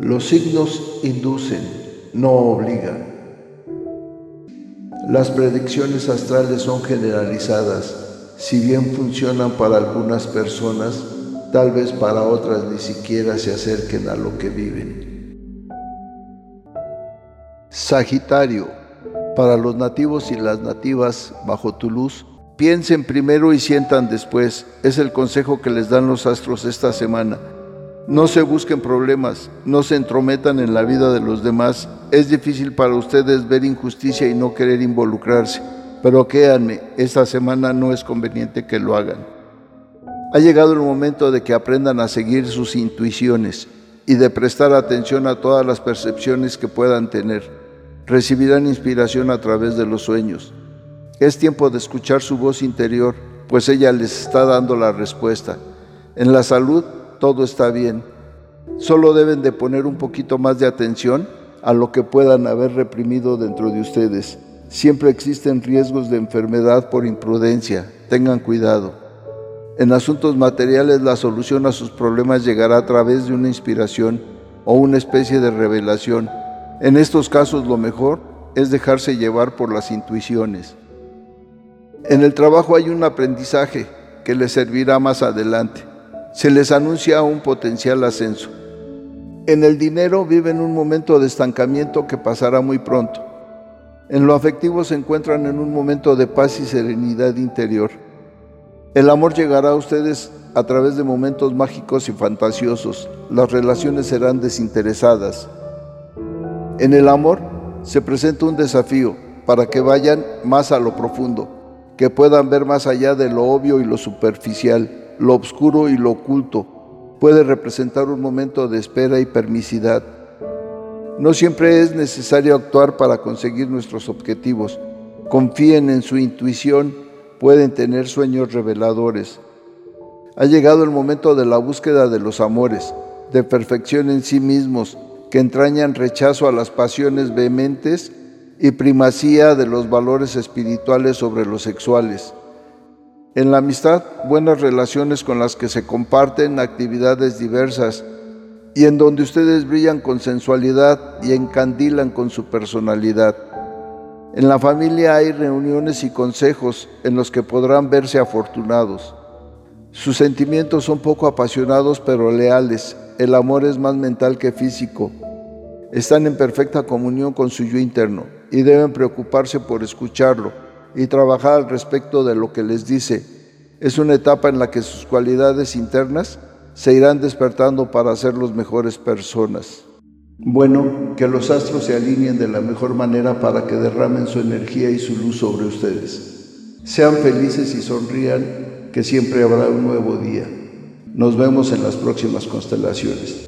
Los signos inducen, no obligan. Las predicciones astrales son generalizadas. Si bien funcionan para algunas personas, tal vez para otras ni siquiera se acerquen a lo que viven. Sagitario, para los nativos y las nativas bajo tu luz, piensen primero y sientan después. Es el consejo que les dan los astros esta semana. No se busquen problemas, no se entrometan en la vida de los demás. Es difícil para ustedes ver injusticia y no querer involucrarse, pero créanme, esta semana no es conveniente que lo hagan. Ha llegado el momento de que aprendan a seguir sus intuiciones y de prestar atención a todas las percepciones que puedan tener. Recibirán inspiración a través de los sueños. Es tiempo de escuchar su voz interior, pues ella les está dando la respuesta. En la salud todo está bien. Solo deben de poner un poquito más de atención a lo que puedan haber reprimido dentro de ustedes. Siempre existen riesgos de enfermedad por imprudencia. Tengan cuidado. En asuntos materiales la solución a sus problemas llegará a través de una inspiración o una especie de revelación. En estos casos lo mejor es dejarse llevar por las intuiciones. En el trabajo hay un aprendizaje que les servirá más adelante se les anuncia un potencial ascenso. En el dinero viven un momento de estancamiento que pasará muy pronto. En lo afectivo se encuentran en un momento de paz y serenidad interior. El amor llegará a ustedes a través de momentos mágicos y fantasiosos. Las relaciones serán desinteresadas. En el amor se presenta un desafío para que vayan más a lo profundo, que puedan ver más allá de lo obvio y lo superficial lo oscuro y lo oculto puede representar un momento de espera y permisidad. No siempre es necesario actuar para conseguir nuestros objetivos. Confíen en su intuición, pueden tener sueños reveladores. Ha llegado el momento de la búsqueda de los amores, de perfección en sí mismos, que entrañan rechazo a las pasiones vehementes y primacía de los valores espirituales sobre los sexuales. En la amistad, buenas relaciones con las que se comparten actividades diversas y en donde ustedes brillan con sensualidad y encandilan con su personalidad. En la familia hay reuniones y consejos en los que podrán verse afortunados. Sus sentimientos son poco apasionados pero leales. El amor es más mental que físico. Están en perfecta comunión con su yo interno y deben preocuparse por escucharlo y trabajar al respecto de lo que les dice. Es una etapa en la que sus cualidades internas se irán despertando para ser los mejores personas. Bueno, que los astros se alineen de la mejor manera para que derramen su energía y su luz sobre ustedes. Sean felices y sonrían, que siempre habrá un nuevo día. Nos vemos en las próximas constelaciones.